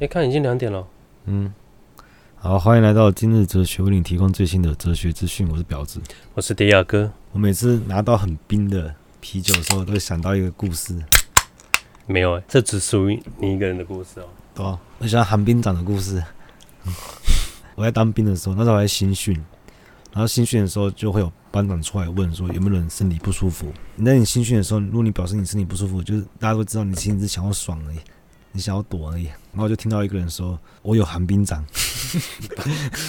哎，看已经两点了。嗯，好，欢迎来到今日哲学，为你提供最新的哲学资讯。我是表子，我是迪亚哥。我每次拿到很冰的啤酒的时候，都会想到一个故事。没有哎，这只属于你一个人的故事哦。对啊，我喜欢寒冰长的故事。我在当兵的时候，那时候我在新训，然后新训的时候就会有班长出来问说有没有人身体不舒服。那你新训的时候，如果你表示你身体不舒服，就是大家都知道你其实是想要爽而已，你想要躲而已。然后就听到一个人说：“我有寒冰掌。”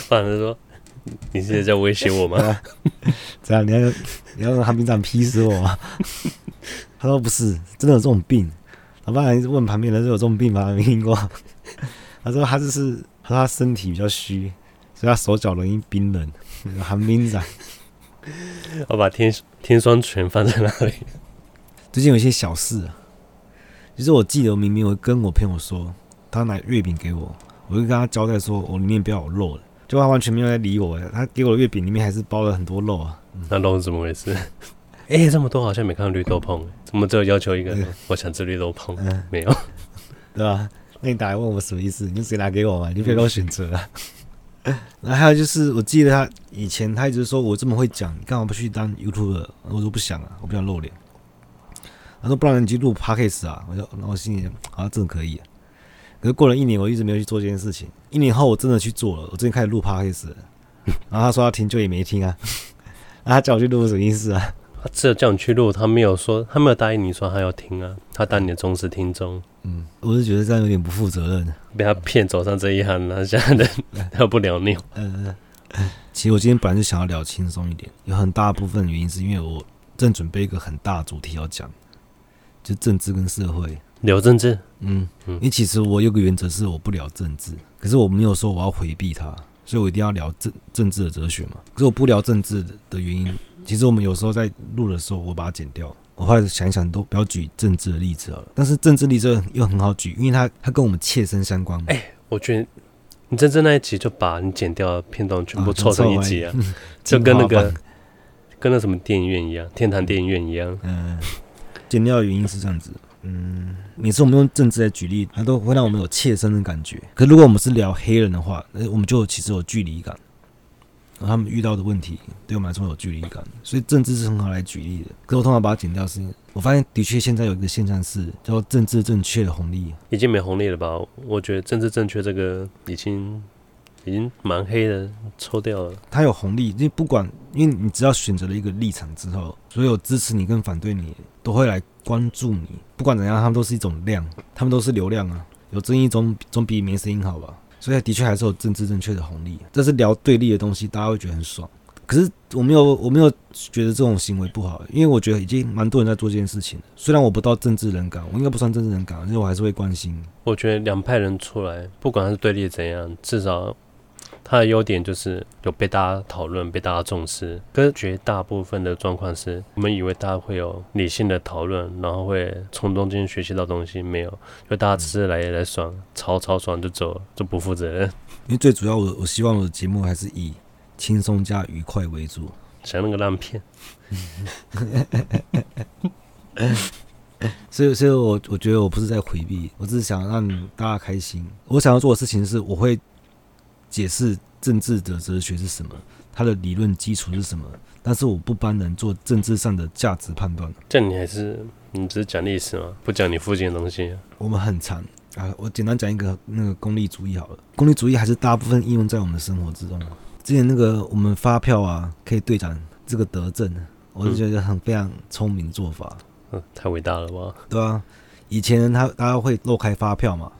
反正说：“你现在在威胁我吗？这样你要你要用寒冰掌劈死我吗？” 他说：“不是，真的有这种病。”老班长问旁边人：“说有这种病吗？没听过？”他说：“他就是。”他说他身体比较虚，所以他手脚容易冰冷，寒冰掌。我把天天霜拳放在那里。最近有一些小事啊，其实我记得我明明我跟我朋友说，他拿月饼给我，我就跟他交代说我里面不要有肉了，结果他完全没有在理我，他给我的月饼里面还是包了很多肉啊。那肉是怎么回事？哎、欸，这么多好像没看到绿豆椪，怎么只有要求一个？嗯、我想吃绿豆椪，嗯、没有，对吧？那你打来问我什么意思？你就直接拿给我嘛，你不要给我选择了。那、嗯、还有就是，我记得他以前他一直说我这么会讲，你干嘛不去当 YouTuber？我说不想啊，我不想露脸。他说不然你去录 Podcast 啊，我就然后我心里想好像真的可以、啊。可是过了一年，我一直没有去做这件事情。一年后我真的去做了，我最近开始录 Podcast 了。然后他说要听就也没听啊。那他叫我去录什么意思啊？他只有叫你去录，他没有说，他没有答应你说他要听啊，他当你的忠实听众。嗯，我是觉得这样有点不负责任，被他骗走上这一行了，现在人他不了尿。嗯嗯，其实我今天本来就想要聊轻松一点，有很大部分原因是因为我正准备一个很大的主题要讲，就政治跟社会。聊政治？嗯嗯，因为其实我有个原则是我不聊政治，可是我没有说我要回避它，所以我一定要聊政政治的哲学嘛。可是我不聊政治的原因。其实我们有时候在录的时候，我把它剪掉。我后来想一想，都不要举政治的例子好了。但是政治例子又很好举，因为它它跟我们切身相关。哎、欸，我觉得你真正那一集就把你剪掉的片段全部凑成一集啊，啊就跟那个跟那什么电影院一样，天堂电影院一样。嗯，剪掉的原因是这样子。嗯，每次我们用政治来举例，它都会让我们有切身的感觉。可是如果我们是聊黑人的话，那我们就其实有距离感。他们遇到的问题对我们来说有距离感，所以政治是很好来举例的。可是我通常把它剪掉，是因为我发现的确现在有一个现象是叫政治正确的红利，已经没红利了吧？我觉得政治正确这个已经已经蛮黑的，抽掉了。它有红利，因为不管，因为你只要选择了一个立场之后，所有支持你跟反对你都会来关注你。不管怎样，他们都是一种量，他们都是流量啊。有争议总总比没声音好吧？所以的确还是有政治正确的红利，这是聊对立的东西，大家会觉得很爽。可是我没有，我没有觉得这种行为不好，因为我觉得已经蛮多人在做这件事情了。虽然我不到政治人感，我应该不算政治人感，但是我还是会关心。我觉得两派人出来，不管是对立怎样，至少。它的优点就是有被大家讨论、被大家重视。可是绝大部分的状况是，我们以为大家会有理性的讨论，然后会从中间学习到东西，没有，就大家只是来来爽，超超爽就走了，就不负责任。因为最主要我，我我希望我的节目还是以轻松加愉快为主。想那个烂片，所以，所以我我觉得我不是在回避，我只是想让大家开心。我想要做的事情是，我会。解释政治的哲学是什么，它的理论基础是什么？但是我不帮人做政治上的价值判断。这你还是你只是讲历史吗？不讲你父亲的东西？我们很长啊，我简单讲一个那个功利主义好了。功利主义还是大部分应用在我们的生活之中。之前那个我们发票啊，可以兑奖这个德政，我就觉得很非常聪明做法。嗯，太伟大了吧？对啊，以前他大家会漏开发票嘛。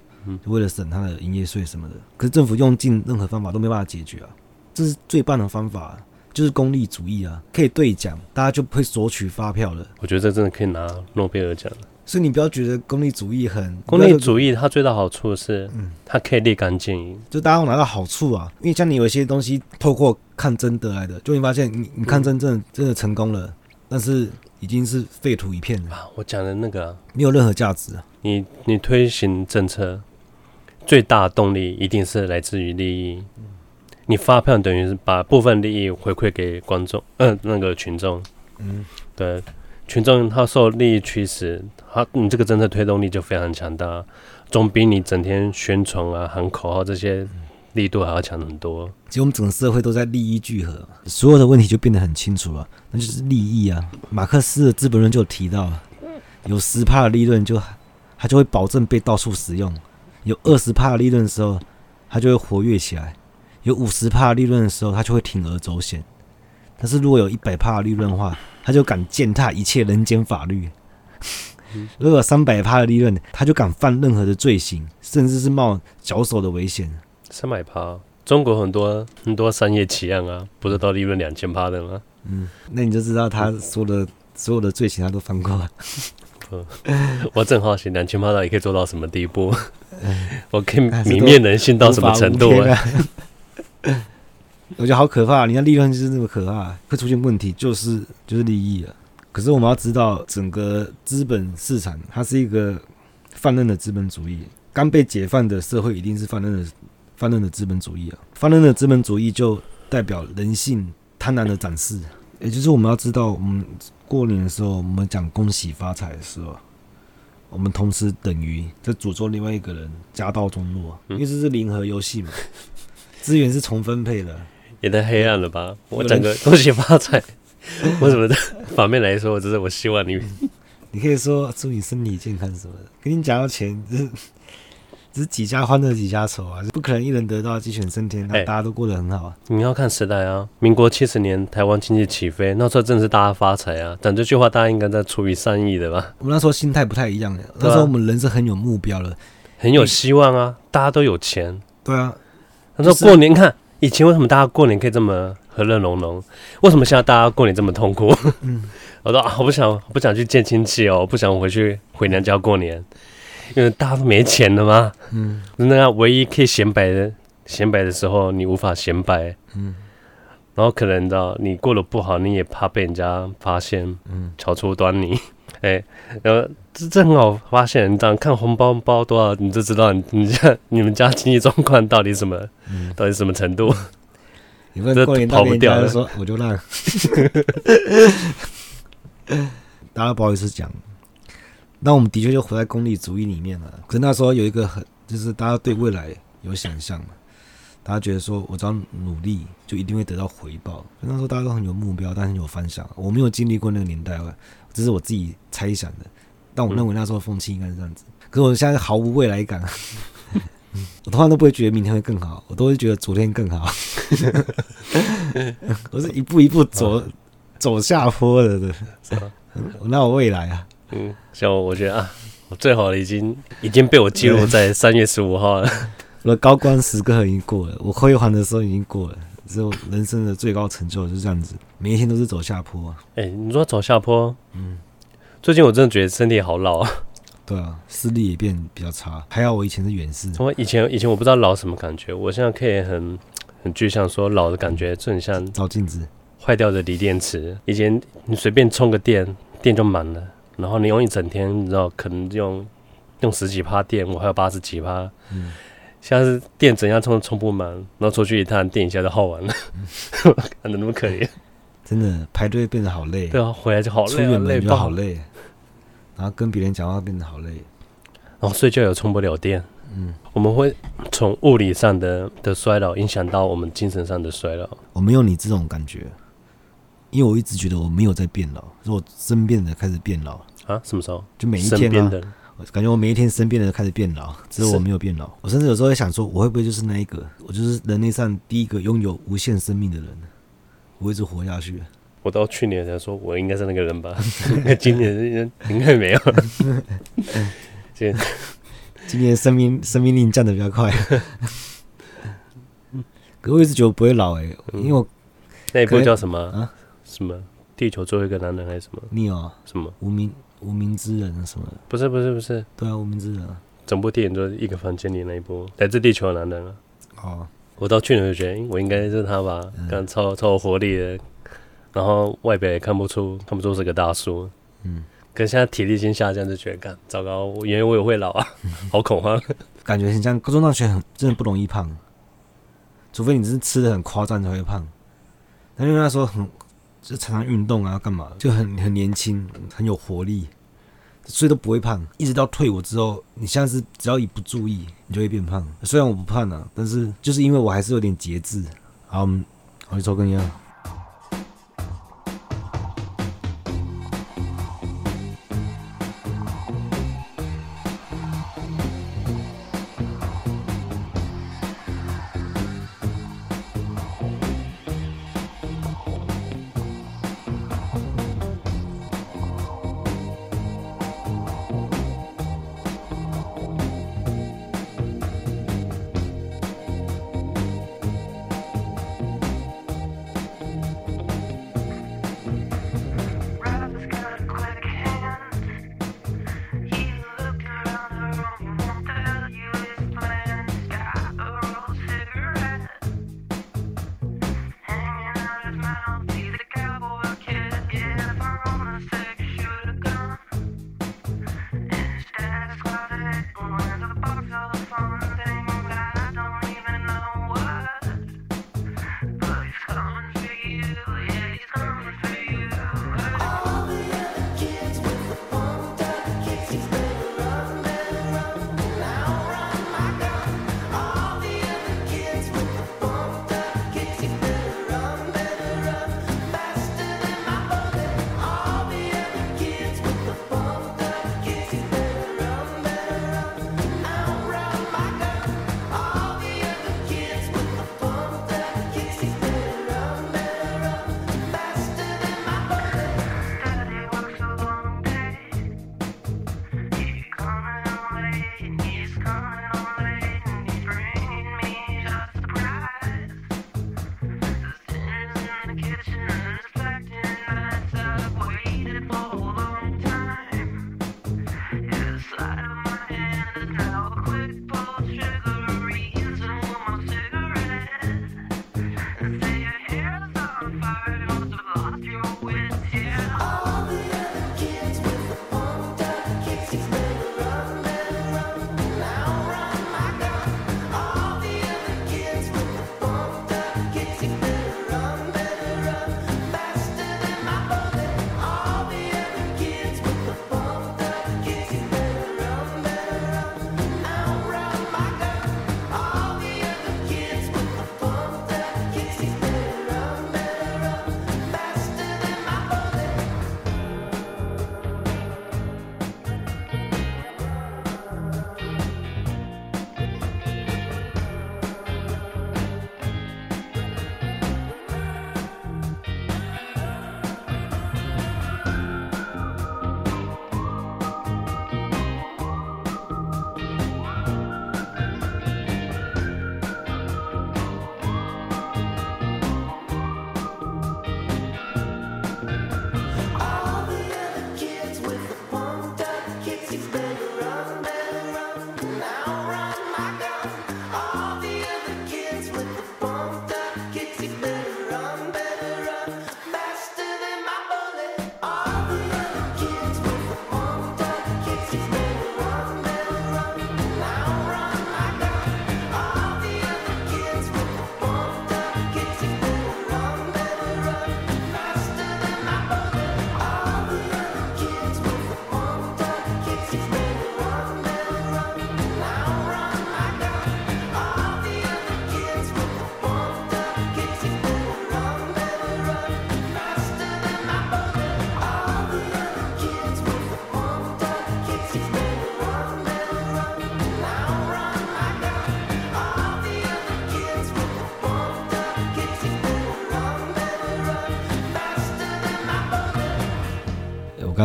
就为了省他的营业税什么的，可是政府用尽任何方法都没办法解决啊！这是最棒的方法，就是功利主义啊，可以兑奖，大家就不会索取发票了。我觉得这真的可以拿诺贝尔奖。所以你不要觉得功利主义很功利主义，它最大好处是，嗯，它可以立竿见影，就大家会拿到好处啊。因为像你有一些东西透过抗争得来的，就会发现你你抗争真的真的成功了，但是已经是废土一片了啊！我讲的那个没有任何价值啊！你你推行政策。最大动力一定是来自于利益。你发票等于是把部分利益回馈给观众，嗯、那个群众。嗯，对。群众他受利益驱使，他你这个政策推动力就非常强大，总比你整天宣传啊、喊口号这些力度还要强很多。其实我们整个社会都在利益聚合，所有的问题就变得很清楚了，那就是利益啊。马克思的《资本论》就提到，有十帕的利润就他就会保证被到处使用，有二十帕利润的时候，他就会活跃起来，有五十帕利润的时候，他就会铤而走险。但是如果有一百帕利润的话，他就敢践踏一切人间法律；如果三百帕的利润，他就敢犯任何的罪行，甚至是冒绞首的危险。三百帕，中国很多很多商业奇案啊，不是都利润两千帕的吗？嗯，那你就知道他说的所有的罪行他都犯过了。我正好奇，两千趴到底可以做到什么地步？我可以泯灭人性到什么程度啊？我觉得好可怕，你看利润就是那么可怕，会出现问题就是就是利益了。可是我们要知道，整个资本市场它是一个泛滥的资本主义，刚被解放的社会一定是泛滥的泛滥的资本主义啊。泛滥的资本主义就代表人性贪婪的展示，也就是我们要知道，我们过年的时候，我们讲恭喜发财的时候，我们同时等于在诅咒另外一个人家道中落，因为这是零和游戏嘛，资源是重分配的。也太黑暗了吧！我整个 恭喜发财，我怎么的反面来说，我只是我希望你，你可以说祝你身体健康什么的。跟你讲到钱，只是几家欢乐几家愁啊，不可能一人得道鸡犬升天，那大家都过得很好啊。你要看时代啊，民国七十年台湾经济起飞，那时候正是大家发财啊。讲这句话，大家应该在出于善意的吧？我们那时候心态不太一样的，那时候我们人是很有目标的，很有希望啊，大家都有钱。对啊，他说过年看。以前为什么大家过年可以这么和乐融融？为什么现在大家过年这么痛苦？嗯、我说啊，我不想，我不想去见亲戚哦，我不想回去回娘家过年，因为大家都没钱了嘛。嗯，那样唯一可以显摆的显摆的时候，你无法显摆。嗯，然后可能你知道你过得不好，你也怕被人家发现，嗯，瞧出端倪。哎，然后这这很好发现，你这样看红包包多少，你就知道你你家你们家经济状况到底什么，嗯、到底什么程度。你问过年到别家说，我就烂，大家不好意思讲。那我们的确就活在功利主义里面了。可是那时候有一个很，就是大家对未来有想象嘛，大家觉得说我只要努力就一定会得到回报。那时候大家都很有目标，但很有方向。我没有经历过那个年代了。这是我自己猜想的，但我认为那时候风气应该是这样子。可是我现在毫无未来感，我通常都不会觉得明天会更好，我都会觉得昨天更好。我是一步一步走走下坡的，对，那我未来啊？嗯，像我，我觉得啊，我最好的已经已经被我记录在三月十五号了。我的高光时刻已经过了，我辉煌的时候已经过了。只有人生的最高成就就是这样子，每一天都是走下坡。哎、欸，你说走下坡，嗯，最近我真的觉得身体好老啊。对啊，视力也变比较差。还好我以前是远视。我以前以前我不知道老什么感觉，我现在可以很很具象说老的感觉，就很像照镜子，坏掉的锂电池。以前你随便充个电，电就满了，然后你用一整天，你知道可能用用十几趴电，我还有八十几趴。嗯。像是电怎样充都充不满，然后出去一趟电一下就耗完了，看的那么可怜，真的排队变得好累。对啊，回来就好累，出远门就好累，然后跟别人讲话变得好累，然后睡觉也充不了电。嗯，我们会从物理上的的衰老影响到我们精神上的衰老。我没有你这种感觉，因为我一直觉得我没有在变老，是我身边的开始变老啊？什么时候？就每一天啊。我感觉我每一天身边的人开始变老，只是我没有变老。我甚至有时候会想说，我会不会就是那一个？我就是人类上第一个拥有无限生命的人，我一直活下去。我到去年才说，我应该是那个人吧？今年应该没有。今 今年生命生命力降得比较快。可我一直觉得我不会老哎，因为我那一部叫什么啊？什么？地球最后一个男人还是什么？你哦，什么？无名。无名之人什么的？不是不是不是，对啊，无名之人啊，整部电影就是一个房间里那一部来自地球的男人啊。哦，我到去年就觉得，我应该是他吧，刚、嗯、超超有活力的，然后外表也看不出看不出是个大叔。嗯，可是现在体力先下降，就觉得，干糟糕，因为我也会老啊，好恐慌。感觉很像高中大学很真的不容易胖，除非你是吃的很夸张才会胖。但因为那时候很就常常运动啊，干嘛就很很年轻，很有活力，所以都不会胖。一直到退伍之后，你像是只要一不注意，你就会变胖。虽然我不胖啊，但是就是因为我还是有点节制。好，我们回去抽根烟。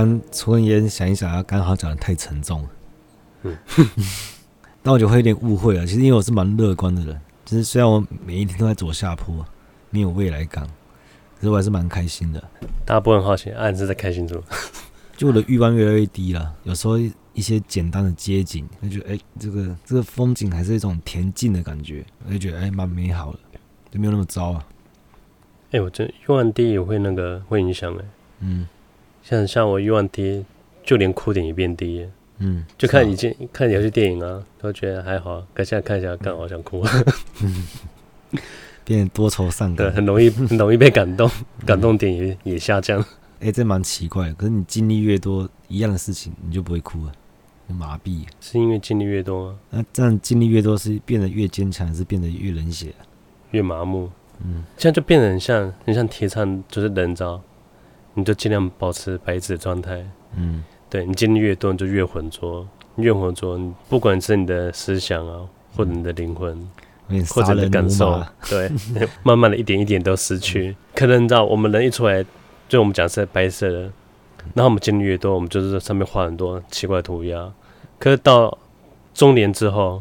刚抽根烟，想一想啊，刚好讲的太沉重了。嗯，但我就会有点误会了。其实因为我是蛮乐观的人，就是虽然我每一天都在走下坡，没有未来感，可是我还是蛮开心的。大家不很好奇，啊，你是在开心什么？就我的欲望越来越低了。有时候一些简单的街景，就觉得哎，这个这个风景还是一种恬静的感觉，我就觉得哎，蛮美好的，就没有那么糟啊。哎，我这欲望低也会那个会影响哎。嗯。像像我欲望低，就连哭点也变低。嗯，就看以前看有些电影啊，都觉得还好，可现在看一下更好想哭。变得多愁善感，对，很容易很容易被感动，感动点也也下降。哎、欸，这蛮奇怪的。可是你经历越多一样的事情，你就不会哭了，麻痹。是因为经历越多吗？那这样经历越多是变得越坚强，还是变得越冷血？越麻木。嗯，这样就变得很像很像提倡就是人造，你就尽量保持白纸的状态。嗯，对你经历越多，你就越浑浊，越浑浊。不管是你的思想啊，或者你的灵魂，嗯、或者你的感受，对，慢慢的一点一点都失去。嗯、可能你知道，我们人一出来。就我们讲是白色的，然后我们经历越多，我们就是在上面画很多奇怪的涂鸦。可是到中年之后，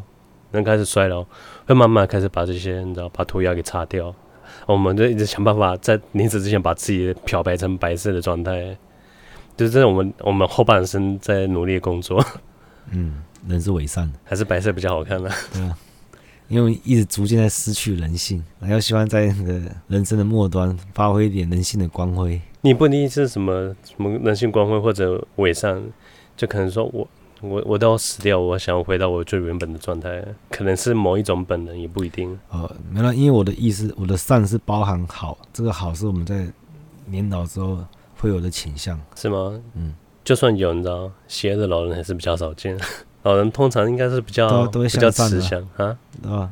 人开始衰老，会慢慢开始把这些你知道把涂鸦给擦掉。我们就一直想办法在临死之前把自己漂白成白色的状态。就是这我们我们后半生在努力的工作。嗯，人是伪善的，还是白色比较好看呢？对啊。因为一直逐渐在失去人性，然后希望在那个人生的末端发挥一点人性的光辉。你不一定是什么什么人性光辉或者伪善，就可能说我我我都要死掉，我想回到我最原本的状态，可能是某一种本能，也不一定。哦，没了，因为我的意思，我的善是包含好，这个好是我们在年老之后会有的倾向，是吗？嗯，就算有，你知道，邪恶的老人还是比较少见。老人通常应该是比较都都会向善的啊，对吧？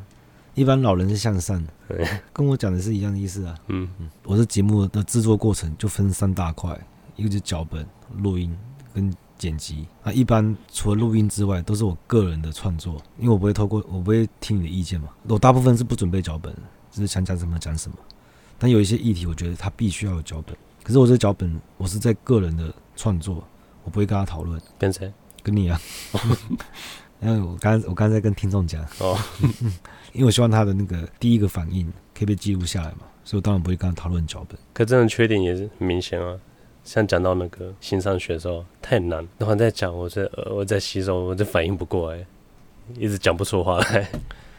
一般老人是向善的，跟我讲的是一样的意思啊。嗯嗯，我的节目的制作过程就分三大块，一个就是脚本、录音跟剪辑。啊，一般除了录音之外，都是我个人的创作，因为我不会透过，我不会听你的意见嘛。我大部分是不准备脚本，只是想讲什么讲什么。但有一些议题，我觉得他必须要有脚本。可是我这脚本，我是在个人的创作，我不会跟他讨论。跟谁？跟你啊，因 为我刚我刚才跟听众讲哦，因为我希望他的那个第一个反应可以被记录下来嘛，所以我当然不会跟他讨论脚本。可这种缺点也是很明显啊，像讲到那个新上学的时候太难，然后在讲我在我在吸收，我就反应不过来，一直讲不出话来，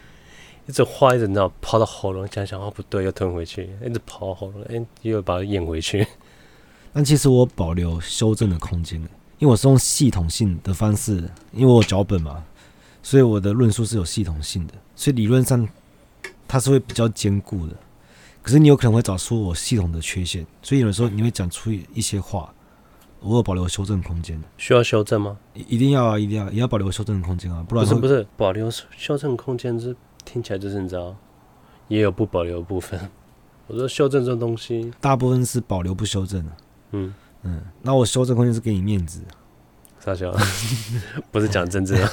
一直话一直你知道跑到喉咙，讲讲话不对又吞回去，一直跑到喉咙，哎又把它咽回去。但其实我保留修正的空间。因为我是用系统性的方式，因为我有脚本嘛，所以我的论述是有系统性的，所以理论上它是会比较坚固的。可是你有可能会找出我系统的缺陷，所以有的时候你会讲出一些话，我有保留修正空间。需要修正吗？一定要啊，一定要也要保留修正空间啊，不然不是不是保留修正空间是听起来就是你知道，也有不保留的部分。我说修正这种东西，大部分是保留不修正的，嗯。嗯，那我修正空间是给你面子，傻笑，不是讲政治啊。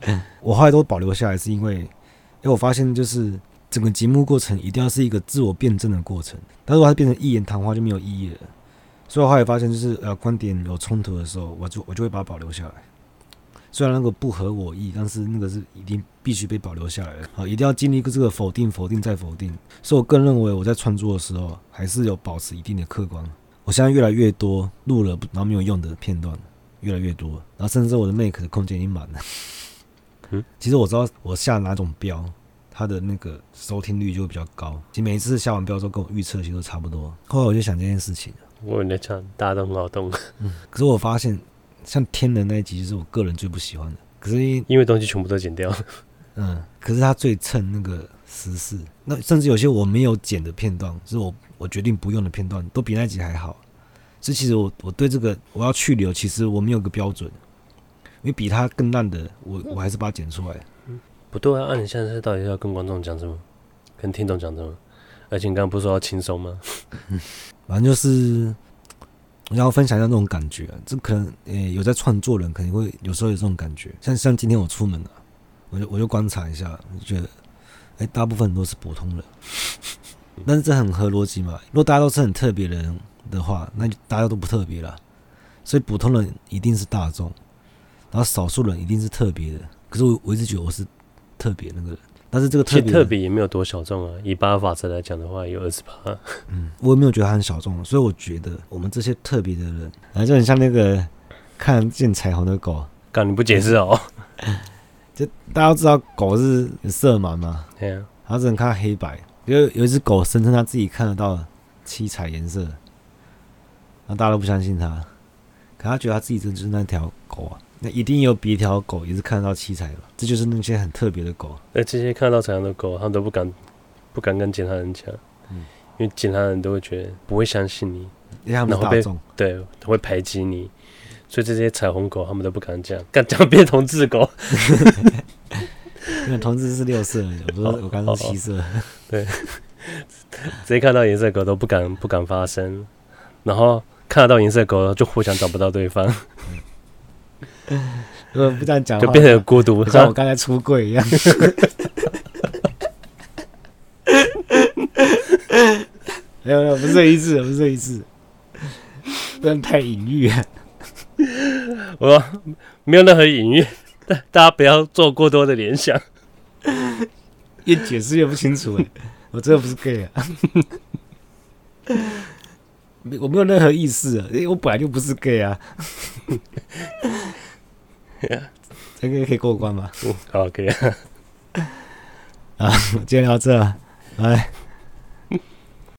我后来都保留下来，是因为，因为我发现就是整个节目过程一定要是一个自我辩证的过程，但是如果它变成一言堂话就没有意义了。所以我后来发现，就是呃观点有冲突的时候，我就我就会把它保留下来。虽然那个不合我意，但是那个是一定必须被保留下来的。好，一定要经历一个这个否定、否定再否定。所以我更认为我在创作的时候，还是有保持一定的客观。我现在越来越多录了然后没有用的片段，越来越多，然后甚至我的 Make 的空间已经满了。嗯，其实我知道我下哪种标，它的那个收听率就会比较高。其实每一次下完标之后，跟我预测其实都差不多。后来我就想这件事情，我在想大家都很好动。嗯，可是我发现像天人那一集就是我个人最不喜欢的。可是因为东西全部都剪掉了。嗯，可是他最衬那个时事，那甚至有些我没有剪的片段，是我。我决定不用的片段都比那集还好，所以其实我我对这个我要去留，其实我没有个标准，因为比他更烂的，我我还是把它剪出来。不对啊，那你现在是到底要跟观众讲什么，跟听众讲什么？而且你刚刚不是说要轻松吗？反正就是我要分享一下那种感觉，这可能诶、有在创作人可能会有时候有这种感觉，像像今天我出门了，我就我就观察一下，就觉得哎、大部分都是普通人。但是这很合逻辑嘛？如果大家都是很特别的人的话，那就大家都不特别了。所以普通人一定是大众，然后少数人一定是特别的。可是我我一直觉得我是特别那个人。但是这个特别特别也没有多小众啊。以八法则来讲的话，有二十八。嗯，我也没有觉得他很小众。所以我觉得我们这些特别的人，啊，就很像那个看见彩虹的狗。刚你不解释哦？就大家都知道狗是色盲嘛？对啊。他只能看黑白。有有一只狗声称他自己看得到七彩颜色，然后大家都不相信他，可他觉得他自己真的就是那条狗啊，那一定有别条狗也是看得到七彩的，这就是那些很特别的狗。那这些看得到彩虹的狗，他们都不敢不敢跟其他人讲，嗯，因为其他人都会觉得不会相信你，因为他们是大众，对，会排挤你，所以这些彩虹狗他们都不敢讲，敢讲变同志狗。因为同志是六色的，我说我刚刚七色，哦哦，对，直接看到颜色狗都不敢不敢发声，然后看得到颜色狗就互相找不到对方。如果不这样讲，就变成孤独，像我刚才出柜一样。没有没有，不是这意思，不是这意思，不能太隐喻。我说没有任何隐喻，大大家不要做过多的联想。越解释越不清楚哎，我真的不是 gay 啊，我没有任何意思啊，因为我本来就不是 gay 啊。这个可以过关吗？嗯，好，可以啊。啊，今天聊到这，拜。